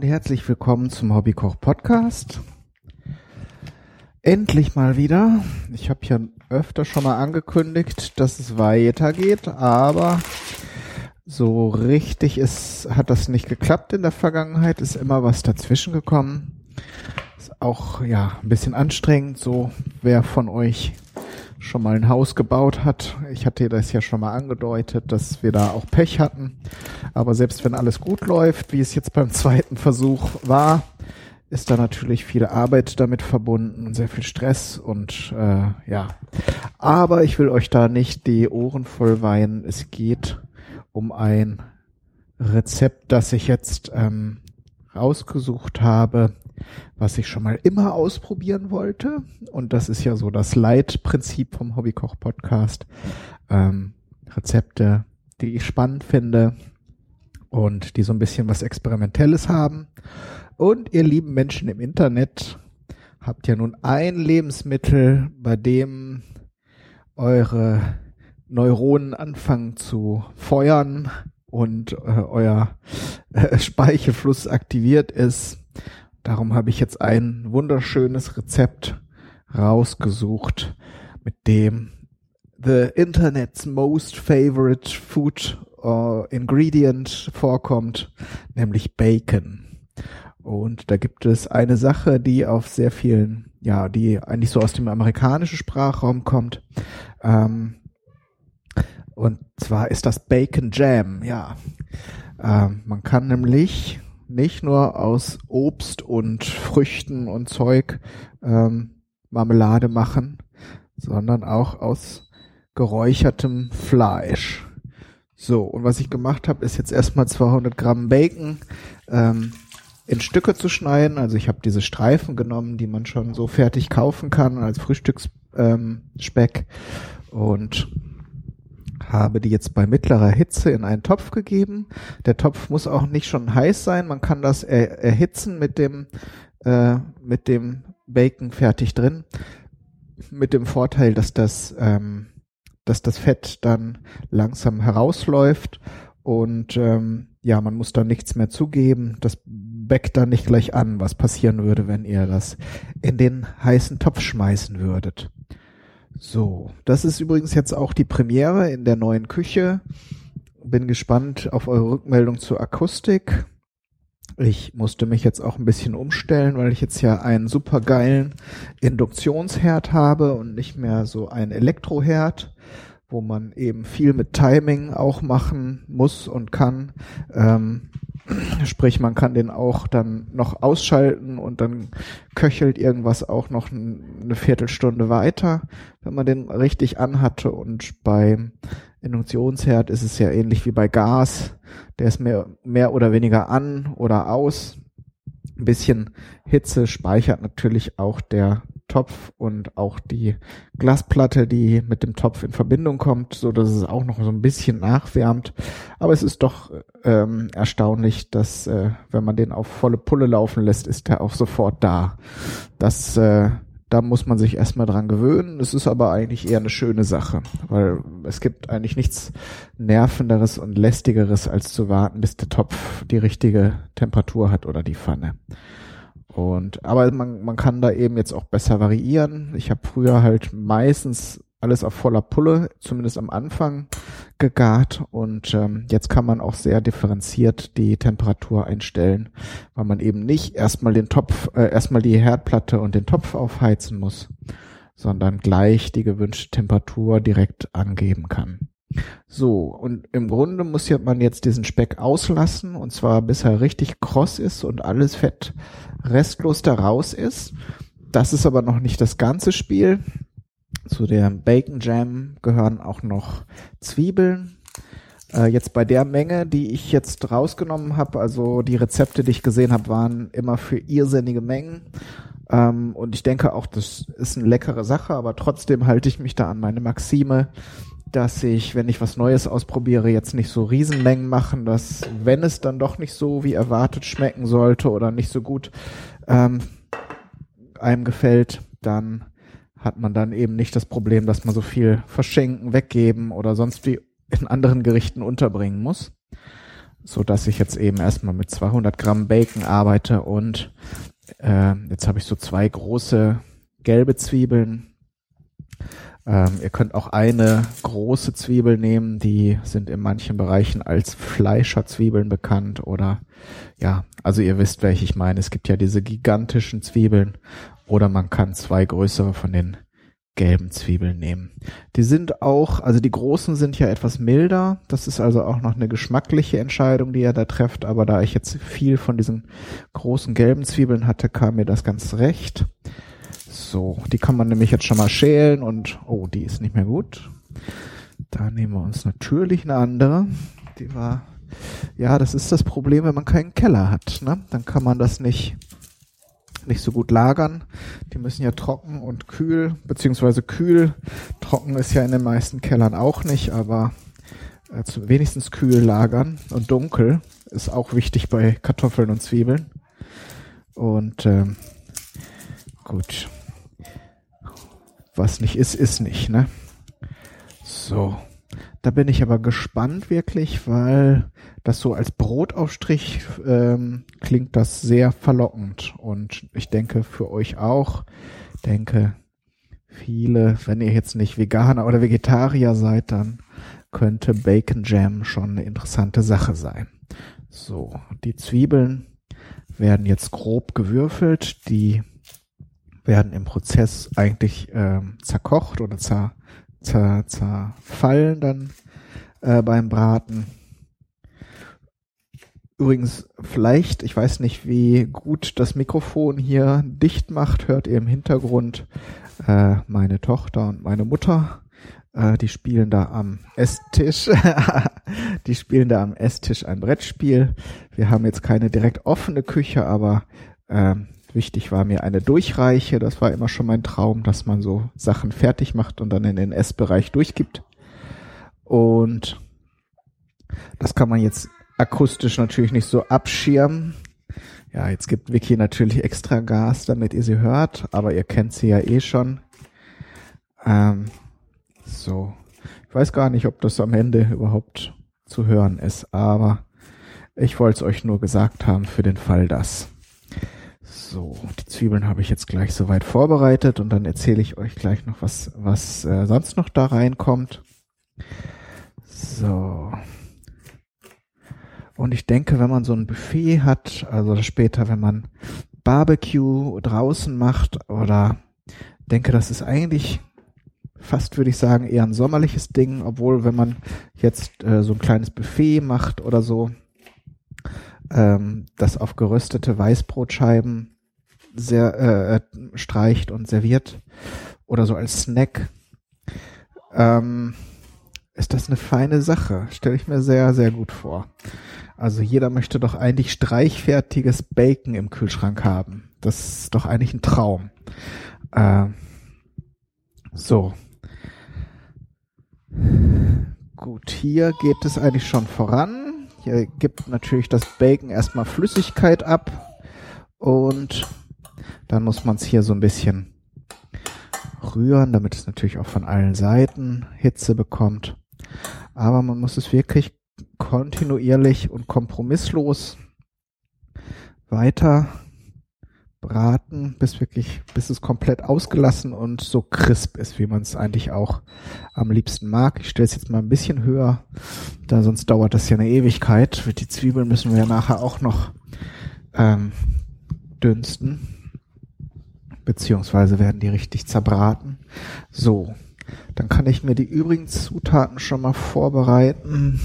Und herzlich willkommen zum Hobbykoch Podcast. Endlich mal wieder. Ich habe ja öfter schon mal angekündigt, dass es weitergeht, aber so richtig ist, hat das nicht geklappt in der Vergangenheit, ist immer was dazwischen gekommen. Ist auch ja ein bisschen anstrengend, so wer von euch schon mal ein Haus gebaut hat. Ich hatte das ja schon mal angedeutet, dass wir da auch Pech hatten. Aber selbst wenn alles gut läuft, wie es jetzt beim zweiten Versuch war, ist da natürlich viel Arbeit damit verbunden und sehr viel Stress und äh, ja. Aber ich will euch da nicht die Ohren voll weinen. Es geht um ein Rezept, das ich jetzt ähm, rausgesucht habe, was ich schon mal immer ausprobieren wollte. Und das ist ja so das Leitprinzip vom Hobbykoch-Podcast. Ähm, Rezepte, die ich spannend finde und die so ein bisschen was Experimentelles haben. Und ihr lieben Menschen im Internet habt ja nun ein Lebensmittel, bei dem eure Neuronen anfangen zu feuern und äh, euer äh, Speichelfluss aktiviert ist Darum habe ich jetzt ein wunderschönes Rezept rausgesucht, mit dem the Internet's most favorite food uh, ingredient vorkommt, nämlich Bacon. Und da gibt es eine Sache, die auf sehr vielen, ja, die eigentlich so aus dem amerikanischen Sprachraum kommt. Ähm, und zwar ist das Bacon Jam, ja. Ähm, man kann nämlich nicht nur aus Obst und Früchten und Zeug ähm, Marmelade machen, sondern auch aus geräuchertem Fleisch. So, und was ich gemacht habe, ist jetzt erstmal 200 Gramm Bacon ähm, in Stücke zu schneiden. Also ich habe diese Streifen genommen, die man schon so fertig kaufen kann als Frühstücksspeck ähm, und habe die jetzt bei mittlerer Hitze in einen Topf gegeben. Der Topf muss auch nicht schon heiß sein. Man kann das er erhitzen mit dem, äh, mit dem Bacon fertig drin. Mit dem Vorteil, dass das, ähm, dass das Fett dann langsam herausläuft und ähm, ja, man muss da nichts mehr zugeben. Das backt dann nicht gleich an, was passieren würde, wenn ihr das in den heißen Topf schmeißen würdet. So, das ist übrigens jetzt auch die Premiere in der neuen Küche. Bin gespannt auf eure Rückmeldung zur Akustik. Ich musste mich jetzt auch ein bisschen umstellen, weil ich jetzt ja einen supergeilen Induktionsherd habe und nicht mehr so einen Elektroherd, wo man eben viel mit Timing auch machen muss und kann. Ähm, Sprich, man kann den auch dann noch ausschalten und dann köchelt irgendwas auch noch eine Viertelstunde weiter, wenn man den richtig anhatte. Und beim Induktionsherd ist es ja ähnlich wie bei Gas. Der ist mehr, mehr oder weniger an oder aus. Ein bisschen Hitze speichert natürlich auch der Topf und auch die Glasplatte, die mit dem Topf in Verbindung kommt, so dass es auch noch so ein bisschen nachwärmt. Aber es ist doch ähm, erstaunlich, dass äh, wenn man den auf volle Pulle laufen lässt, ist er auch sofort da. Das äh, da muss man sich erstmal dran gewöhnen. Es ist aber eigentlich eher eine schöne Sache, weil es gibt eigentlich nichts nervenderes und lästigeres, als zu warten, bis der Topf die richtige Temperatur hat oder die Pfanne. Und aber man, man kann da eben jetzt auch besser variieren. Ich habe früher halt meistens alles auf voller Pulle, zumindest am Anfang, gegart und ähm, jetzt kann man auch sehr differenziert die Temperatur einstellen, weil man eben nicht erstmal den Topf, äh, erstmal die Herdplatte und den Topf aufheizen muss, sondern gleich die gewünschte Temperatur direkt angeben kann. So, und im Grunde muss ja man jetzt diesen Speck auslassen, und zwar bis er richtig kross ist und alles Fett restlos da raus ist. Das ist aber noch nicht das ganze Spiel. Zu der Bacon Jam gehören auch noch Zwiebeln. Äh, jetzt bei der Menge, die ich jetzt rausgenommen habe, also die Rezepte, die ich gesehen habe, waren immer für irrsinnige Mengen. Ähm, und ich denke auch, das ist eine leckere Sache, aber trotzdem halte ich mich da an meine Maxime, dass ich, wenn ich was Neues ausprobiere, jetzt nicht so Riesenmengen machen, dass wenn es dann doch nicht so wie erwartet schmecken sollte oder nicht so gut ähm, einem gefällt, dann hat man dann eben nicht das Problem, dass man so viel verschenken, weggeben oder sonst wie in anderen Gerichten unterbringen muss. so dass ich jetzt eben erstmal mit 200 Gramm Bacon arbeite und äh, jetzt habe ich so zwei große gelbe Zwiebeln. Ähm, ihr könnt auch eine große Zwiebel nehmen, die sind in manchen Bereichen als Fleischerzwiebeln bekannt oder ja, also ihr wisst, welche ich meine. Es gibt ja diese gigantischen Zwiebeln oder man kann zwei größere von den gelben Zwiebeln nehmen. Die sind auch, also die großen sind ja etwas milder. Das ist also auch noch eine geschmackliche Entscheidung, die ihr da trefft. Aber da ich jetzt viel von diesen großen gelben Zwiebeln hatte, kam mir das ganz recht. So, die kann man nämlich jetzt schon mal schälen und, oh, die ist nicht mehr gut. Da nehmen wir uns natürlich eine andere. Die war, ja, das ist das Problem, wenn man keinen Keller hat. Ne? Dann kann man das nicht nicht so gut lagern. Die müssen ja trocken und kühl, beziehungsweise kühl. Trocken ist ja in den meisten Kellern auch nicht, aber äh, wenigstens kühl lagern und dunkel ist auch wichtig bei Kartoffeln und Zwiebeln. Und ähm, gut. Was nicht ist, ist nicht, ne? So. Da bin ich aber gespannt wirklich, weil das so als Brotaufstrich ähm, klingt das sehr verlockend. Und ich denke für euch auch, denke viele, wenn ihr jetzt nicht Veganer oder Vegetarier seid, dann könnte Bacon Jam schon eine interessante Sache sein. So, die Zwiebeln werden jetzt grob gewürfelt, die werden im Prozess eigentlich ähm, zerkocht oder zer, zer, zerfallen dann äh, beim Braten. Übrigens, vielleicht, ich weiß nicht, wie gut das Mikrofon hier dicht macht, hört ihr im Hintergrund äh, meine Tochter und meine Mutter. Äh, die spielen da am Esstisch. die spielen da am Esstisch ein Brettspiel. Wir haben jetzt keine direkt offene Küche, aber äh, wichtig war mir eine Durchreiche. Das war immer schon mein Traum, dass man so Sachen fertig macht und dann in den Essbereich durchgibt. Und das kann man jetzt akustisch natürlich nicht so abschirmen. Ja, jetzt gibt Vicky natürlich extra Gas, damit ihr sie hört, aber ihr kennt sie ja eh schon. Ähm, so. Ich weiß gar nicht, ob das am Ende überhaupt zu hören ist, aber ich wollte es euch nur gesagt haben für den Fall das. So, die Zwiebeln habe ich jetzt gleich soweit vorbereitet und dann erzähle ich euch gleich noch, was, was äh, sonst noch da reinkommt. So. Und ich denke, wenn man so ein Buffet hat, also später, wenn man Barbecue draußen macht oder denke, das ist eigentlich fast, würde ich sagen, eher ein sommerliches Ding, obwohl wenn man jetzt äh, so ein kleines Buffet macht oder so, ähm, das auf geröstete Weißbrotscheiben sehr äh, streicht und serviert oder so als Snack, ähm, ist das eine feine Sache. Stelle ich mir sehr, sehr gut vor. Also jeder möchte doch eigentlich streichfertiges Bacon im Kühlschrank haben. Das ist doch eigentlich ein Traum. Äh, so. Gut, hier geht es eigentlich schon voran. Hier gibt natürlich das Bacon erstmal Flüssigkeit ab und dann muss man es hier so ein bisschen rühren, damit es natürlich auch von allen Seiten Hitze bekommt. Aber man muss es wirklich kontinuierlich und kompromisslos weiter braten, bis wirklich, bis es komplett ausgelassen und so crisp ist, wie man es eigentlich auch am liebsten mag. Ich stelle es jetzt mal ein bisschen höher, da sonst dauert das ja eine Ewigkeit. Die Zwiebeln müssen wir ja nachher auch noch ähm, dünsten, beziehungsweise werden die richtig zerbraten. So, dann kann ich mir die übrigen Zutaten schon mal vorbereiten.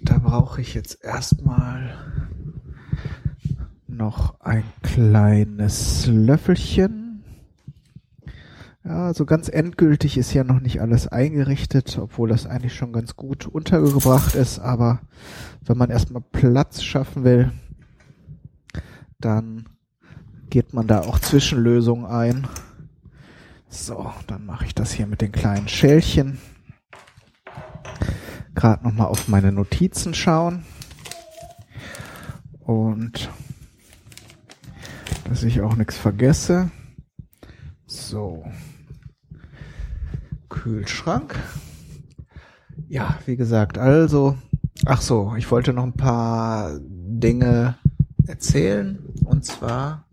Da brauche ich jetzt erstmal noch ein kleines Löffelchen. Ja, so ganz endgültig ist ja noch nicht alles eingerichtet, obwohl das eigentlich schon ganz gut untergebracht ist. Aber wenn man erstmal Platz schaffen will, dann geht man da auch Zwischenlösungen ein. So, dann mache ich das hier mit den kleinen Schälchen gerade noch mal auf meine Notizen schauen und dass ich auch nichts vergesse. So. Kühlschrank. Ja, wie gesagt, also Ach so, ich wollte noch ein paar Dinge erzählen. Und zwar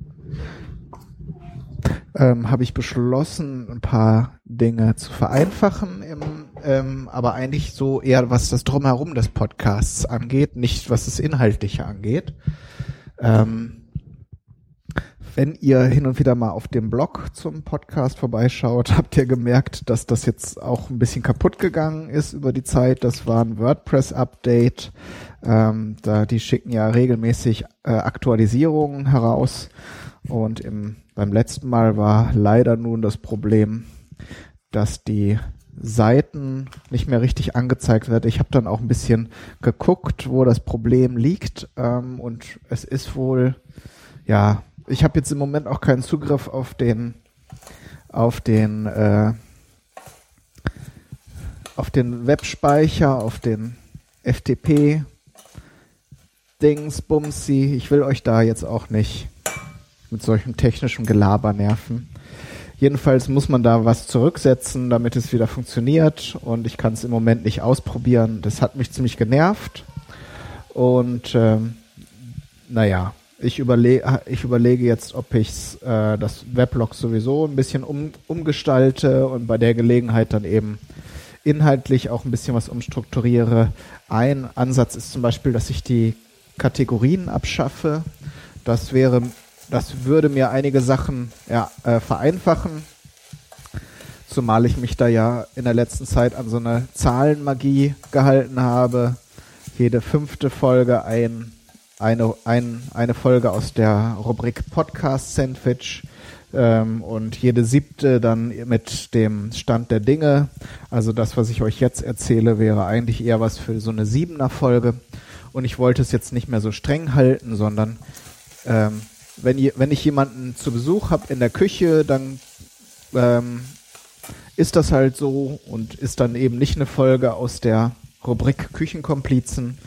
ähm, habe ich beschlossen, ein paar Dinge zu vereinfachen, im, ähm, aber eigentlich so eher was das Drumherum des Podcasts angeht, nicht was das Inhaltliche angeht. Ähm, wenn ihr hin und wieder mal auf dem Blog zum Podcast vorbeischaut, habt ihr gemerkt, dass das jetzt auch ein bisschen kaputt gegangen ist über die Zeit. Das war ein WordPress-Update. Ähm, da die schicken ja regelmäßig äh, Aktualisierungen heraus. Und im, beim letzten Mal war leider nun das Problem, dass die Seiten nicht mehr richtig angezeigt wird. Ich habe dann auch ein bisschen geguckt, wo das Problem liegt. Ähm, und es ist wohl, ja, ich habe jetzt im Moment auch keinen Zugriff auf den auf den äh, auf den Webspeicher, auf den FTP Dings, Bumsi. Ich will euch da jetzt auch nicht mit solchem technischen Gelaber nerven. Jedenfalls muss man da was zurücksetzen, damit es wieder funktioniert und ich kann es im Moment nicht ausprobieren. Das hat mich ziemlich genervt und ähm, naja, ich überlege, ich überlege jetzt, ob ich äh, das Weblog sowieso ein bisschen um, umgestalte und bei der Gelegenheit dann eben inhaltlich auch ein bisschen was umstrukturiere. Ein Ansatz ist zum Beispiel, dass ich die Kategorien abschaffe. Das wäre, das würde mir einige Sachen ja, äh, vereinfachen. Zumal ich mich da ja in der letzten Zeit an so eine Zahlenmagie gehalten habe. Jede fünfte Folge ein eine, ein, eine Folge aus der Rubrik Podcast Sandwich ähm, und jede siebte dann mit dem Stand der Dinge. Also das, was ich euch jetzt erzähle, wäre eigentlich eher was für so eine siebener Folge. Und ich wollte es jetzt nicht mehr so streng halten, sondern ähm, wenn, ihr, wenn ich jemanden zu Besuch habe in der Küche, dann ähm, ist das halt so und ist dann eben nicht eine Folge aus der Rubrik Küchenkomplizen,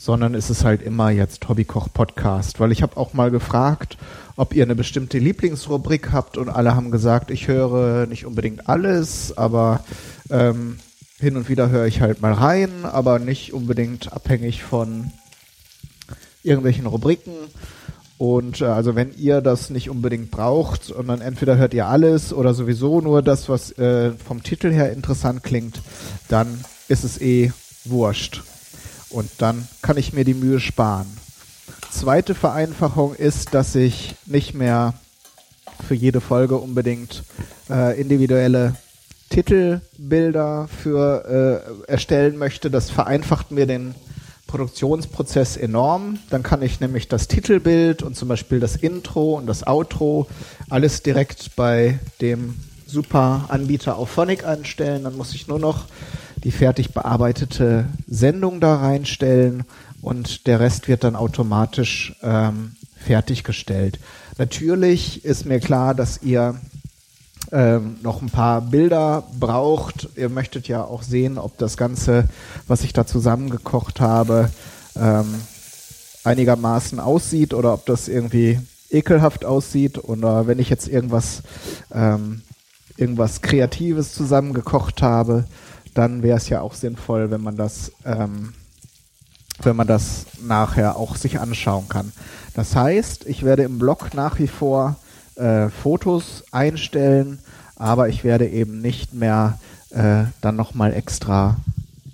sondern es ist halt immer jetzt Hobbykoch-Podcast. Weil ich habe auch mal gefragt, ob ihr eine bestimmte Lieblingsrubrik habt und alle haben gesagt, ich höre nicht unbedingt alles, aber ähm, hin und wieder höre ich halt mal rein, aber nicht unbedingt abhängig von irgendwelchen Rubriken. Und äh, also wenn ihr das nicht unbedingt braucht, sondern entweder hört ihr alles oder sowieso nur das, was äh, vom Titel her interessant klingt, dann ist es eh wurscht. Und dann kann ich mir die Mühe sparen. Zweite Vereinfachung ist, dass ich nicht mehr für jede Folge unbedingt äh, individuelle Titelbilder für äh, erstellen möchte. Das vereinfacht mir den Produktionsprozess enorm. Dann kann ich nämlich das Titelbild und zum Beispiel das Intro und das Outro alles direkt bei dem super Anbieter auf Phonic einstellen. Dann muss ich nur noch die fertig bearbeitete Sendung da reinstellen und der Rest wird dann automatisch ähm, fertiggestellt. Natürlich ist mir klar, dass ihr ähm, noch ein paar Bilder braucht. Ihr möchtet ja auch sehen, ob das Ganze, was ich da zusammengekocht habe, ähm, einigermaßen aussieht oder ob das irgendwie ekelhaft aussieht oder wenn ich jetzt irgendwas ähm, irgendwas Kreatives zusammengekocht habe, dann wäre es ja auch sinnvoll, wenn man das, ähm, wenn man das nachher auch sich anschauen kann. Das heißt, ich werde im Blog nach wie vor äh, Fotos einstellen, aber ich werde eben nicht mehr äh, dann nochmal extra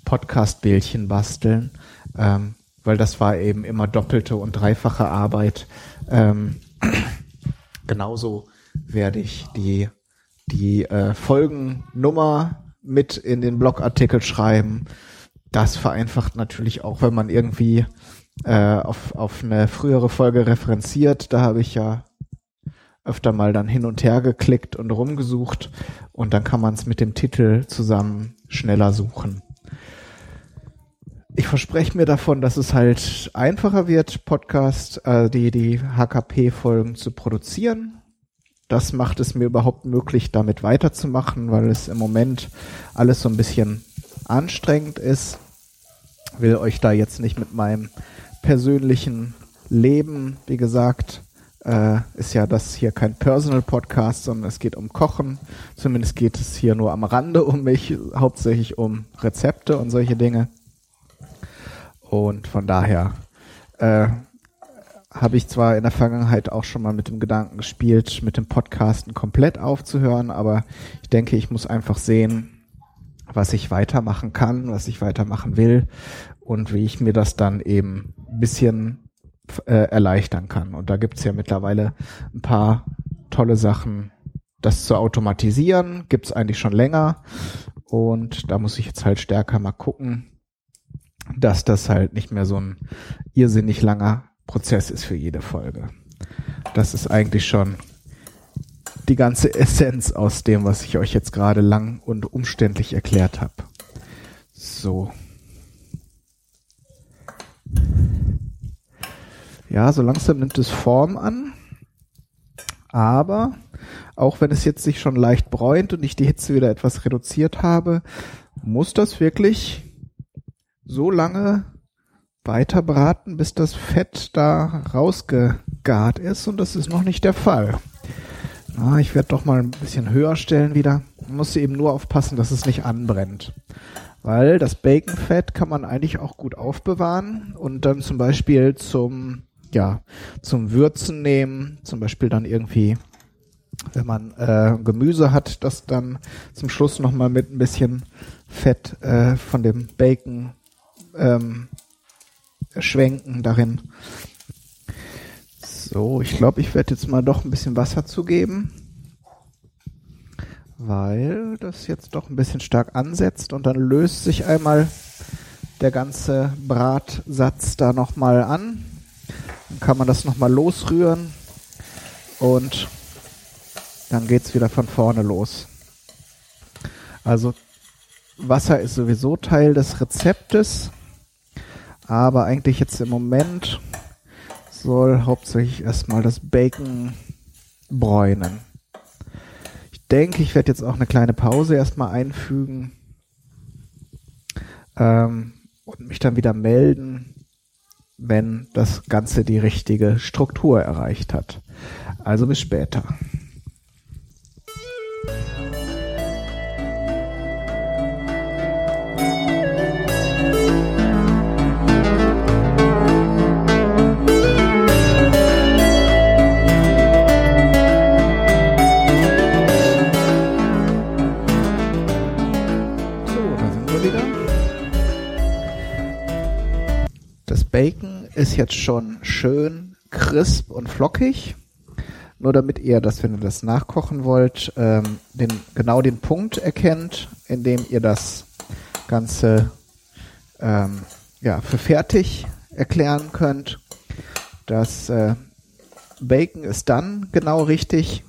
Podcast-Bildchen basteln, ähm, weil das war eben immer doppelte und dreifache Arbeit. Ähm, genauso werde ich die, die äh, Folgennummer mit in den Blogartikel schreiben. Das vereinfacht natürlich auch, wenn man irgendwie äh, auf, auf eine frühere Folge referenziert. Da habe ich ja öfter mal dann hin und her geklickt und rumgesucht und dann kann man es mit dem Titel zusammen schneller suchen. Ich verspreche mir davon, dass es halt einfacher wird, Podcast, äh, die, die HKP-Folgen zu produzieren das macht es mir überhaupt möglich, damit weiterzumachen, weil es im Moment alles so ein bisschen anstrengend ist. Will euch da jetzt nicht mit meinem persönlichen Leben, wie gesagt, äh, ist ja das hier kein Personal Podcast, sondern es geht um Kochen. Zumindest geht es hier nur am Rande um mich, hauptsächlich um Rezepte und solche Dinge. Und von daher äh, habe ich zwar in der Vergangenheit auch schon mal mit dem Gedanken gespielt, mit dem Podcasten komplett aufzuhören, aber ich denke, ich muss einfach sehen, was ich weitermachen kann, was ich weitermachen will und wie ich mir das dann eben ein bisschen äh, erleichtern kann. Und da gibt's ja mittlerweile ein paar tolle Sachen. Das zu automatisieren gibt's eigentlich schon länger. Und da muss ich jetzt halt stärker mal gucken, dass das halt nicht mehr so ein irrsinnig langer Prozess ist für jede Folge. Das ist eigentlich schon die ganze Essenz aus dem, was ich euch jetzt gerade lang und umständlich erklärt habe. So. Ja, so langsam nimmt es Form an. Aber auch wenn es jetzt sich schon leicht bräunt und ich die Hitze wieder etwas reduziert habe, muss das wirklich so lange weiter braten, bis das Fett da rausgegart ist und das ist noch nicht der Fall. Ah, ich werde doch mal ein bisschen höher stellen wieder. Muss eben nur aufpassen, dass es nicht anbrennt. Weil das Baconfett kann man eigentlich auch gut aufbewahren und dann zum Beispiel zum, ja, zum Würzen nehmen. Zum Beispiel dann irgendwie, wenn man äh, Gemüse hat, das dann zum Schluss nochmal mit ein bisschen Fett äh, von dem Bacon ähm, schwenken darin. So, ich glaube, ich werde jetzt mal doch ein bisschen Wasser zugeben, weil das jetzt doch ein bisschen stark ansetzt und dann löst sich einmal der ganze Bratsatz da nochmal an. Dann kann man das nochmal losrühren und dann geht's wieder von vorne los. Also Wasser ist sowieso Teil des Rezeptes. Aber eigentlich jetzt im Moment soll hauptsächlich erstmal das Bacon bräunen. Ich denke, ich werde jetzt auch eine kleine Pause erstmal einfügen ähm, und mich dann wieder melden, wenn das Ganze die richtige Struktur erreicht hat. Also bis später. Bacon ist jetzt schon schön crisp und flockig. Nur damit ihr das, wenn ihr das nachkochen wollt, ähm, den, genau den Punkt erkennt, in dem ihr das Ganze ähm, ja, für fertig erklären könnt. Das äh, Bacon ist dann genau richtig,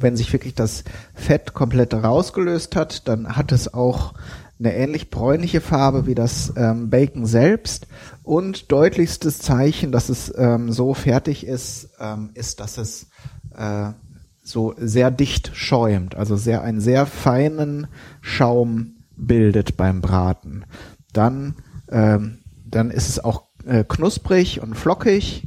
wenn sich wirklich das Fett komplett rausgelöst hat, dann hat es auch eine ähnlich bräunliche Farbe wie das ähm, Bacon selbst und deutlichstes Zeichen, dass es ähm, so fertig ist, ähm, ist, dass es äh, so sehr dicht schäumt, also sehr einen sehr feinen Schaum bildet beim Braten. Dann ähm, dann ist es auch äh, knusprig und flockig.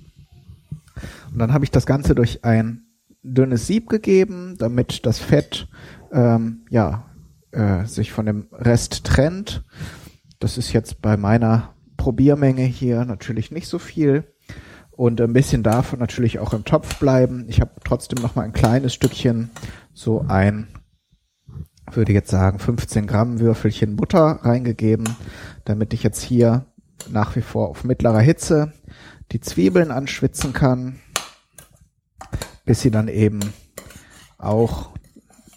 Und dann habe ich das Ganze durch ein dünnes Sieb gegeben, damit das Fett ähm, ja äh, sich von dem Rest trennt. Das ist jetzt bei meiner Probiermenge hier natürlich nicht so viel. Und ein bisschen davon natürlich auch im Topf bleiben. Ich habe trotzdem noch mal ein kleines Stückchen, so ein, würde jetzt sagen, 15 Gramm Würfelchen Butter reingegeben, damit ich jetzt hier nach wie vor auf mittlerer Hitze die Zwiebeln anschwitzen kann, bis sie dann eben auch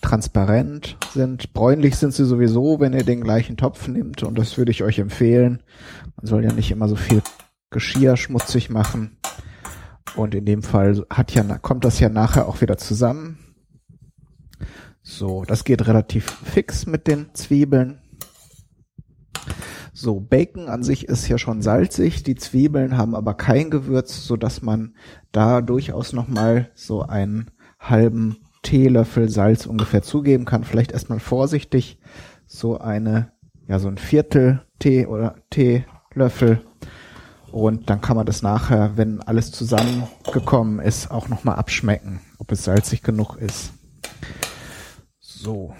transparent sind. Bräunlich sind sie sowieso, wenn ihr den gleichen Topf nehmt und das würde ich euch empfehlen. Man soll ja nicht immer so viel Geschirr schmutzig machen. Und in dem Fall hat ja, kommt das ja nachher auch wieder zusammen. So, das geht relativ fix mit den Zwiebeln. So, Bacon an sich ist ja schon salzig, die Zwiebeln haben aber kein Gewürz, so dass man da durchaus nochmal so einen halben Teelöffel Salz ungefähr zugeben kann. Vielleicht erstmal vorsichtig so eine, ja, so ein Viertel Tee oder Teelöffel. Und dann kann man das nachher, wenn alles zusammengekommen ist, auch nochmal abschmecken, ob es salzig genug ist. So.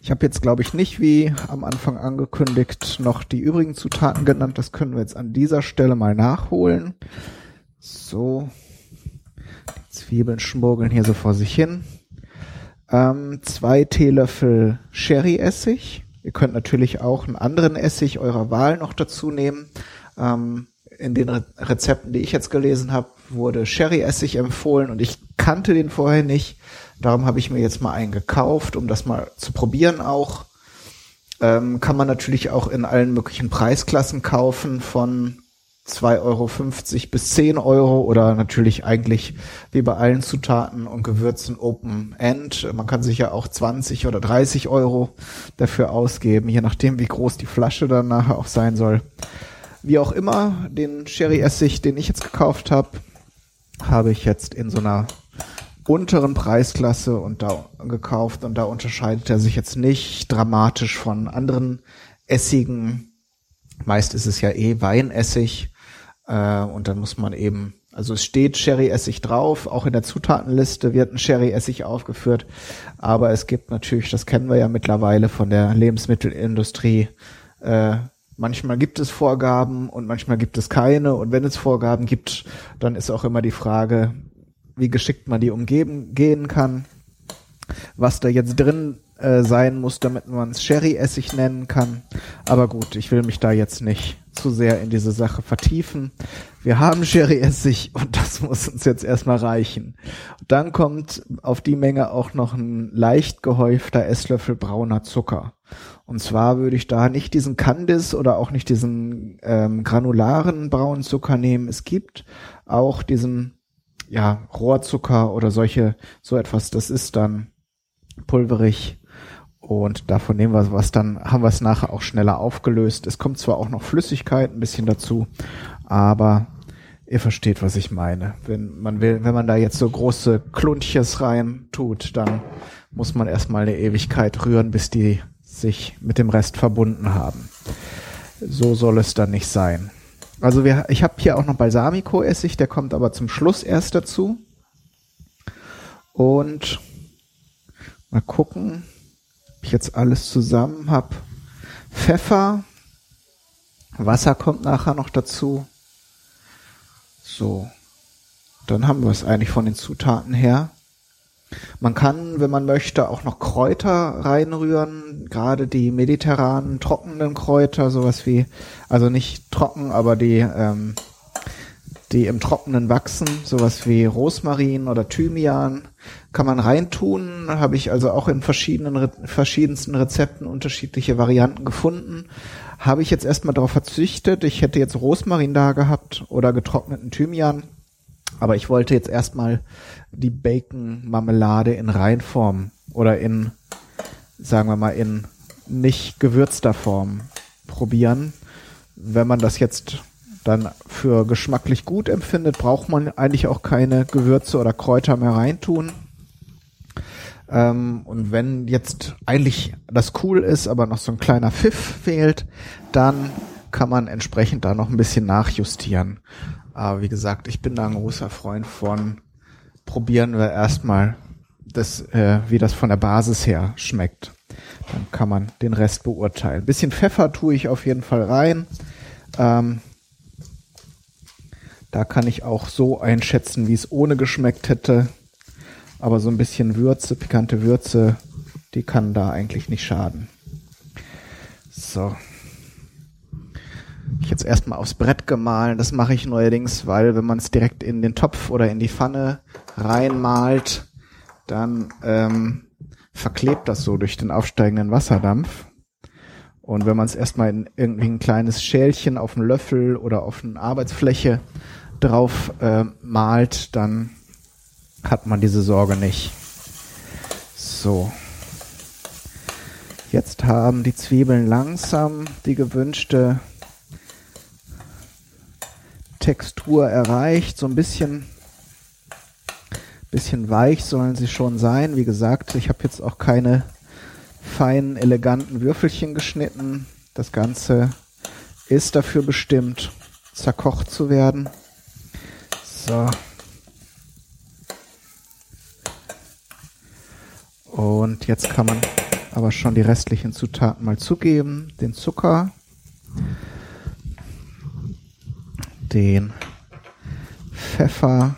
Ich habe jetzt, glaube ich, nicht wie am Anfang angekündigt noch die übrigen Zutaten genannt. Das können wir jetzt an dieser Stelle mal nachholen. So, Zwiebeln schmuggeln hier so vor sich hin. Ähm, zwei Teelöffel Sherry-Essig. Ihr könnt natürlich auch einen anderen Essig eurer Wahl noch dazu nehmen. Ähm, in den Re Rezepten, die ich jetzt gelesen habe, wurde Sherry-Essig empfohlen und ich kannte den vorher nicht. Darum habe ich mir jetzt mal einen gekauft, um das mal zu probieren auch. Ähm, kann man natürlich auch in allen möglichen Preisklassen kaufen, von 2,50 Euro bis 10 Euro oder natürlich eigentlich wie bei allen Zutaten und Gewürzen Open End. Man kann sich ja auch 20 oder 30 Euro dafür ausgeben, je nachdem wie groß die Flasche dann nachher auch sein soll. Wie auch immer, den Sherry-Essig, den ich jetzt gekauft habe, habe ich jetzt in so einer unteren Preisklasse und da gekauft und da unterscheidet er sich jetzt nicht dramatisch von anderen Essigen. Meist ist es ja eh Weinessig äh, und dann muss man eben, also es steht Sherry-Essig drauf, auch in der Zutatenliste wird ein Sherry-Essig aufgeführt, aber es gibt natürlich, das kennen wir ja mittlerweile von der Lebensmittelindustrie, äh, Manchmal gibt es Vorgaben und manchmal gibt es keine. Und wenn es Vorgaben gibt, dann ist auch immer die Frage, wie geschickt man die umgeben gehen kann. Was da jetzt drin äh, sein muss, damit man es Sherry-Essig nennen kann. Aber gut, ich will mich da jetzt nicht zu sehr in diese Sache vertiefen. Wir haben Sherry-Essig und das muss uns jetzt erstmal reichen. Dann kommt auf die Menge auch noch ein leicht gehäufter Esslöffel brauner Zucker. Und zwar würde ich da nicht diesen Candice oder auch nicht diesen ähm, granularen braunen Zucker nehmen. Es gibt auch diesen ja Rohrzucker oder solche so etwas. Das ist dann pulverig und davon nehmen wir was dann haben wir es nachher auch schneller aufgelöst. Es kommt zwar auch noch Flüssigkeit ein bisschen dazu, aber ihr versteht, was ich meine. Wenn man will, wenn man da jetzt so große Klunches rein tut, dann muss man erstmal eine Ewigkeit rühren, bis die sich mit dem Rest verbunden haben. So soll es dann nicht sein. Also wir, ich habe hier auch noch Balsamico-Essig, der kommt aber zum Schluss erst dazu. Und mal gucken, ich jetzt alles zusammen habe. Pfeffer, Wasser kommt nachher noch dazu. So, dann haben wir es eigentlich von den Zutaten her. Man kann, wenn man möchte, auch noch Kräuter reinrühren, gerade die mediterranen trockenen Kräuter, sowas wie, also nicht trocken, aber die, ähm, die im Trockenen wachsen, sowas wie Rosmarin oder Thymian, kann man reintun. Habe ich also auch in verschiedenen, verschiedensten Rezepten unterschiedliche Varianten gefunden. Habe ich jetzt erstmal darauf verzichtet. Ich hätte jetzt Rosmarin da gehabt oder getrockneten Thymian aber ich wollte jetzt erstmal die Bacon-Marmelade in Reinform oder in, sagen wir mal, in nicht gewürzter Form probieren. Wenn man das jetzt dann für geschmacklich gut empfindet, braucht man eigentlich auch keine Gewürze oder Kräuter mehr reintun. Ähm, und wenn jetzt eigentlich das cool ist, aber noch so ein kleiner Pfiff fehlt, dann kann man entsprechend da noch ein bisschen nachjustieren. Aber wie gesagt, ich bin da ein großer Freund von, probieren wir erstmal, das, äh, wie das von der Basis her schmeckt. Dann kann man den Rest beurteilen. Ein bisschen Pfeffer tue ich auf jeden Fall rein. Ähm, da kann ich auch so einschätzen, wie es ohne geschmeckt hätte. Aber so ein bisschen Würze, pikante Würze, die kann da eigentlich nicht schaden. So ich jetzt erstmal aufs Brett gemahlen. Das mache ich neuerdings, weil wenn man es direkt in den Topf oder in die Pfanne reinmalt, dann ähm, verklebt das so durch den aufsteigenden Wasserdampf. Und wenn man es erstmal in irgendwie ein kleines Schälchen auf einen Löffel oder auf eine Arbeitsfläche drauf äh, malt, dann hat man diese Sorge nicht. So. Jetzt haben die Zwiebeln langsam die gewünschte Textur erreicht. So ein bisschen, bisschen weich sollen sie schon sein. Wie gesagt, ich habe jetzt auch keine feinen, eleganten Würfelchen geschnitten. Das Ganze ist dafür bestimmt, zerkocht zu werden. So. Und jetzt kann man aber schon die restlichen Zutaten mal zugeben. Den Zucker, den Pfeffer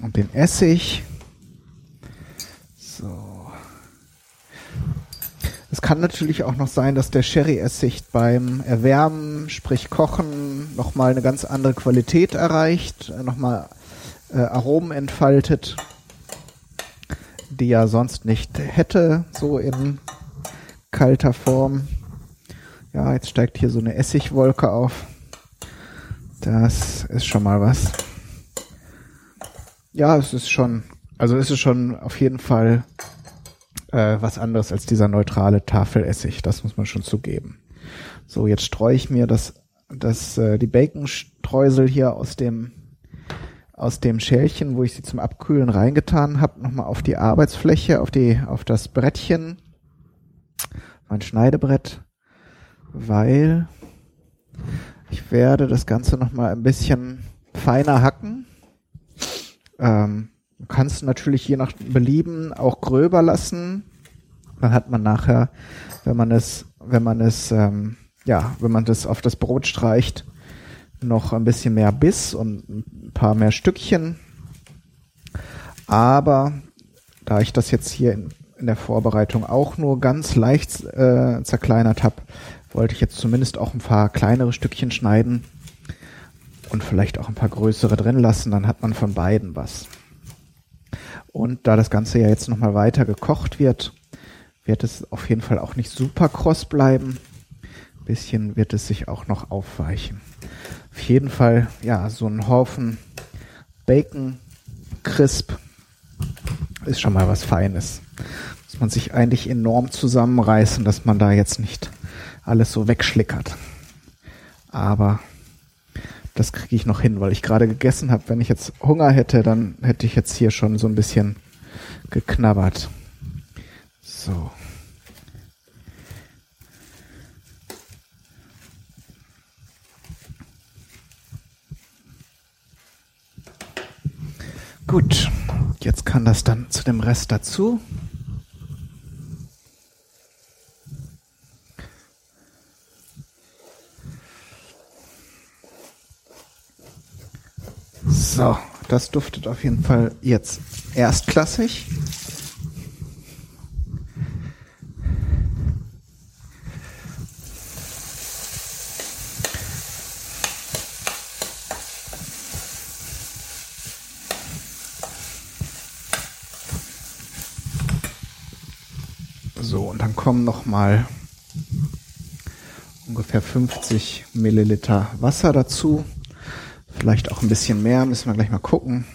und den Essig. So. Es kann natürlich auch noch sein, dass der Sherry-Essig beim Erwärmen, sprich Kochen, nochmal eine ganz andere Qualität erreicht, nochmal äh, Aromen entfaltet, die er sonst nicht hätte, so in kalter Form. Ja, jetzt steigt hier so eine Essigwolke auf. Das ist schon mal was. Ja, es ist schon, also es ist schon auf jeden Fall äh, was anderes als dieser neutrale Tafelessig. Das muss man schon zugeben. So, jetzt streue ich mir das, das, äh, die Baconstreusel hier aus dem aus dem Schälchen, wo ich sie zum Abkühlen reingetan habe, nochmal auf die Arbeitsfläche, auf die, auf das Brettchen, mein Schneidebrett, weil ich werde das Ganze nochmal ein bisschen feiner hacken. Ähm, du kannst natürlich je nach Belieben auch gröber lassen. Dann hat man nachher, wenn man es, wenn man es, ähm, ja, wenn man das auf das Brot streicht, noch ein bisschen mehr Biss und ein paar mehr Stückchen. Aber da ich das jetzt hier in, in der Vorbereitung auch nur ganz leicht äh, zerkleinert habe, wollte ich jetzt zumindest auch ein paar kleinere Stückchen schneiden und vielleicht auch ein paar größere drin lassen. Dann hat man von beiden was. Und da das Ganze ja jetzt nochmal weiter gekocht wird, wird es auf jeden Fall auch nicht super kross bleiben. Ein bisschen wird es sich auch noch aufweichen. Auf jeden Fall, ja, so ein Haufen Bacon Crisp ist schon mal was Feines. Muss man sich eigentlich enorm zusammenreißen, dass man da jetzt nicht alles so wegschlickert. Aber das kriege ich noch hin, weil ich gerade gegessen habe. Wenn ich jetzt Hunger hätte, dann hätte ich jetzt hier schon so ein bisschen geknabbert. So. Gut, jetzt kann das dann zu dem Rest dazu. So, das duftet auf jeden Fall jetzt erstklassig. So, und dann kommen noch mal ungefähr 50 Milliliter Wasser dazu. Vielleicht auch ein bisschen mehr, müssen wir gleich mal gucken.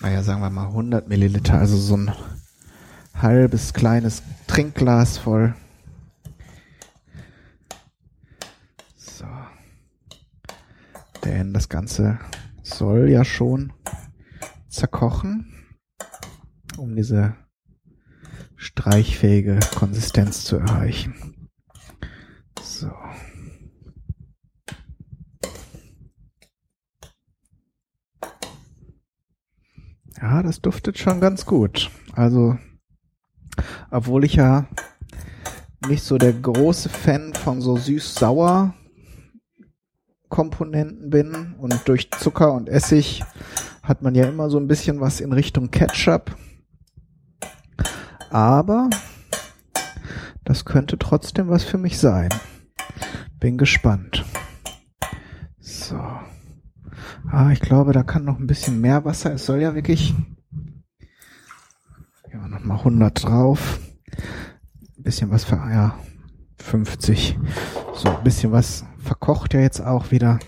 Naja, sagen wir mal 100 Milliliter, also so ein halbes kleines Trinkglas voll. So. Denn das Ganze soll ja schon zerkochen, um diese streichfähige Konsistenz zu erreichen. So. Ja, das duftet schon ganz gut. Also, obwohl ich ja nicht so der große Fan von so süß-sauer Komponenten bin und durch Zucker und Essig hat man ja immer so ein bisschen was in Richtung Ketchup. Aber das könnte trotzdem was für mich sein. Bin gespannt. So. Ah, ich glaube, da kann noch ein bisschen mehr Wasser. Es soll ja wirklich. Ja, nochmal 100 drauf. Ein bisschen was für, ja, 50. So, ein bisschen was verkocht ja jetzt auch wieder.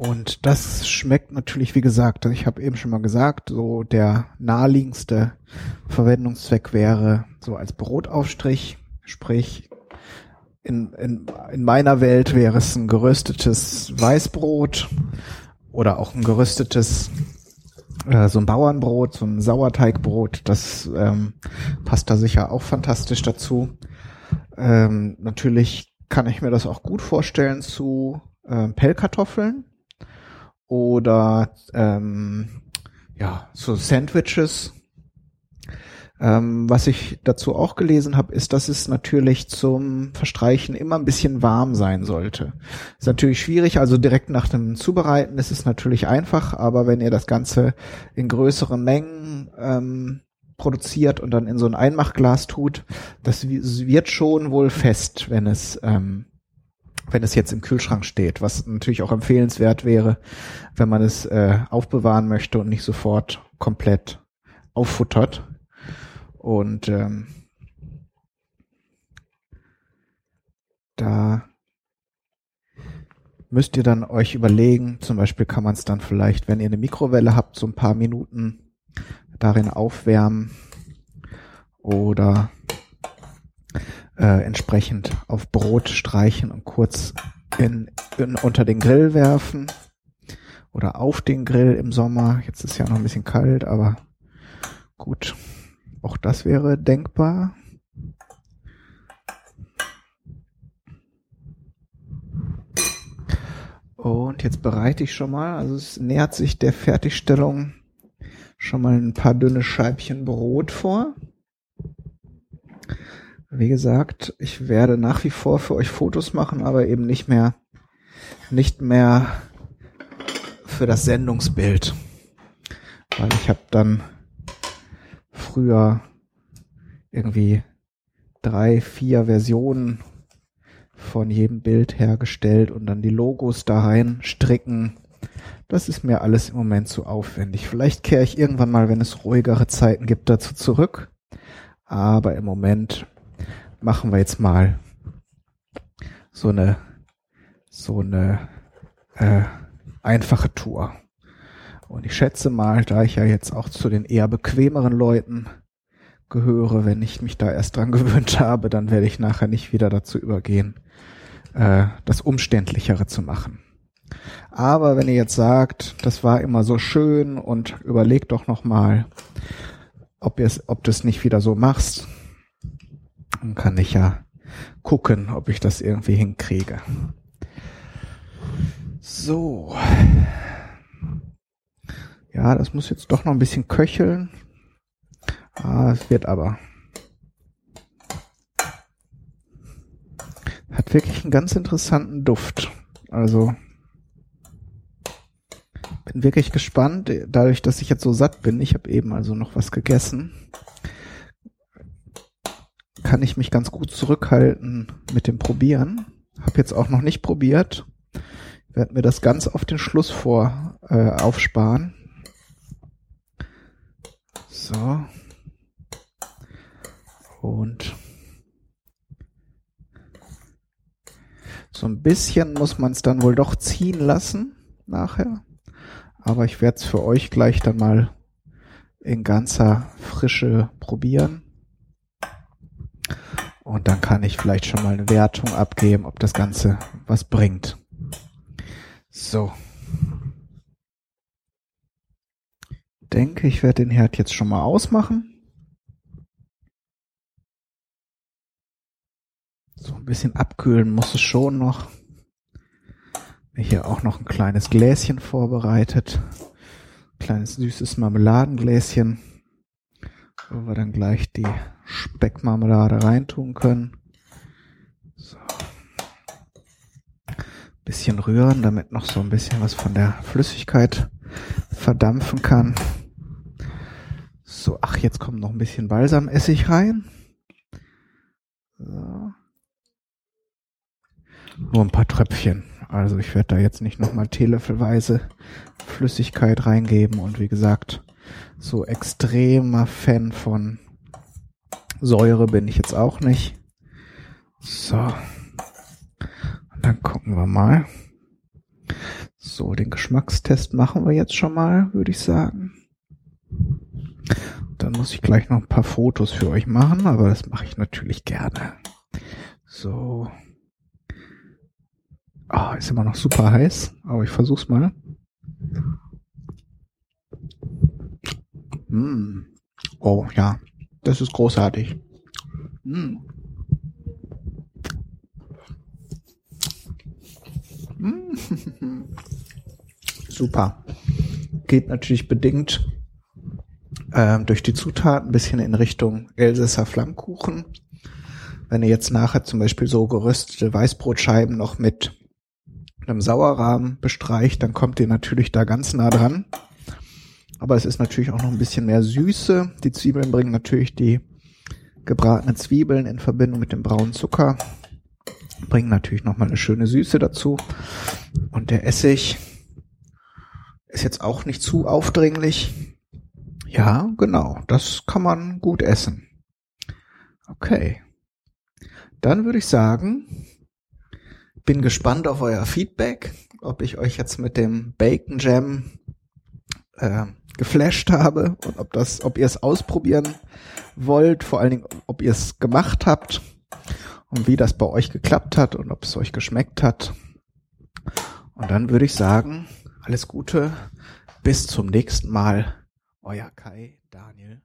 Und das schmeckt natürlich, wie gesagt, ich habe eben schon mal gesagt, so der naheliegendste Verwendungszweck wäre so als Brotaufstrich, sprich in, in, in meiner Welt wäre es ein geröstetes Weißbrot oder auch ein geröstetes äh, so ein Bauernbrot, so ein Sauerteigbrot, das ähm, passt da sicher auch fantastisch dazu. Ähm, natürlich kann ich mir das auch gut vorstellen zu äh, Pellkartoffeln oder ähm, ja, so Sandwiches. Ähm, was ich dazu auch gelesen habe, ist, dass es natürlich zum Verstreichen immer ein bisschen warm sein sollte. Ist natürlich schwierig, also direkt nach dem Zubereiten ist es natürlich einfach, aber wenn ihr das Ganze in größeren Mengen ähm, produziert und dann in so ein Einmachglas tut, das wird schon wohl fest, wenn es ähm, wenn es jetzt im Kühlschrank steht, was natürlich auch empfehlenswert wäre, wenn man es äh, aufbewahren möchte und nicht sofort komplett auffuttert. Und ähm, da müsst ihr dann euch überlegen, zum Beispiel kann man es dann vielleicht, wenn ihr eine Mikrowelle habt, so ein paar Minuten darin aufwärmen oder äh, entsprechend auf Brot streichen und kurz in, in, unter den Grill werfen oder auf den Grill im Sommer. Jetzt ist ja noch ein bisschen kalt, aber gut, auch das wäre denkbar. Und jetzt bereite ich schon mal, also es nähert sich der Fertigstellung schon mal ein paar dünne Scheibchen Brot vor. Wie gesagt, ich werde nach wie vor für euch Fotos machen, aber eben nicht mehr, nicht mehr für das Sendungsbild. Weil ich habe dann früher irgendwie drei, vier Versionen von jedem Bild hergestellt und dann die Logos da rein stricken. Das ist mir alles im Moment zu aufwendig. Vielleicht kehre ich irgendwann mal, wenn es ruhigere Zeiten gibt, dazu zurück. Aber im Moment machen wir jetzt mal so eine so eine äh, einfache Tour. Und ich schätze mal, da ich ja jetzt auch zu den eher bequemeren Leuten gehöre, wenn ich mich da erst dran gewöhnt habe, dann werde ich nachher nicht wieder dazu übergehen, äh, das Umständlichere zu machen. Aber wenn ihr jetzt sagt, das war immer so schön und überlegt doch noch mal, ob, ob du es nicht wieder so machst, dann kann ich ja gucken, ob ich das irgendwie hinkriege. So. Ja, das muss jetzt doch noch ein bisschen köcheln. Ah, es wird aber. Hat wirklich einen ganz interessanten Duft. Also bin wirklich gespannt, dadurch, dass ich jetzt so satt bin. Ich habe eben also noch was gegessen kann ich mich ganz gut zurückhalten mit dem Probieren. Hab jetzt auch noch nicht probiert. Werde mir das ganz auf den Schluss vor äh, aufsparen. So. Und so ein bisschen muss man es dann wohl doch ziehen lassen nachher. Aber ich werde es für euch gleich dann mal in ganzer Frische probieren. Und dann kann ich vielleicht schon mal eine Wertung abgeben, ob das Ganze was bringt. So. Denke, ich werde den Herd jetzt schon mal ausmachen. So ein bisschen abkühlen muss es schon noch. Hier auch noch ein kleines Gläschen vorbereitet. Kleines süßes Marmeladengläschen wo wir dann gleich die Speckmarmelade reintun können. So. Bisschen rühren, damit noch so ein bisschen was von der Flüssigkeit verdampfen kann. So, ach, jetzt kommt noch ein bisschen Balsamessig rein. So. Nur ein paar Tröpfchen. Also ich werde da jetzt nicht nochmal teelöffelweise Flüssigkeit reingeben und wie gesagt, so extremer Fan von Säure bin ich jetzt auch nicht. So. Und dann gucken wir mal. So, den Geschmackstest machen wir jetzt schon mal, würde ich sagen. Dann muss ich gleich noch ein paar Fotos für euch machen, aber das mache ich natürlich gerne. So. Oh, ist immer noch super heiß, aber ich versuch's mal. Mm. Oh ja, das ist großartig. Mm. Mm. Super. Geht natürlich bedingt ähm, durch die Zutaten ein bisschen in Richtung Elsässer Flammkuchen. Wenn ihr jetzt nachher zum Beispiel so geröstete Weißbrotscheiben noch mit einem Sauerrahmen bestreicht, dann kommt ihr natürlich da ganz nah dran. Aber es ist natürlich auch noch ein bisschen mehr Süße. Die Zwiebeln bringen natürlich die gebratenen Zwiebeln in Verbindung mit dem braunen Zucker. Bringen natürlich nochmal eine schöne Süße dazu. Und der Essig ist jetzt auch nicht zu aufdringlich. Ja, genau. Das kann man gut essen. Okay. Dann würde ich sagen, bin gespannt auf euer Feedback, ob ich euch jetzt mit dem Bacon Jam äh, geflasht habe und ob das, ob ihr es ausprobieren wollt, vor allen Dingen, ob ihr es gemacht habt und wie das bei euch geklappt hat und ob es euch geschmeckt hat. Und dann würde ich sagen, alles Gute, bis zum nächsten Mal. Euer Kai Daniel.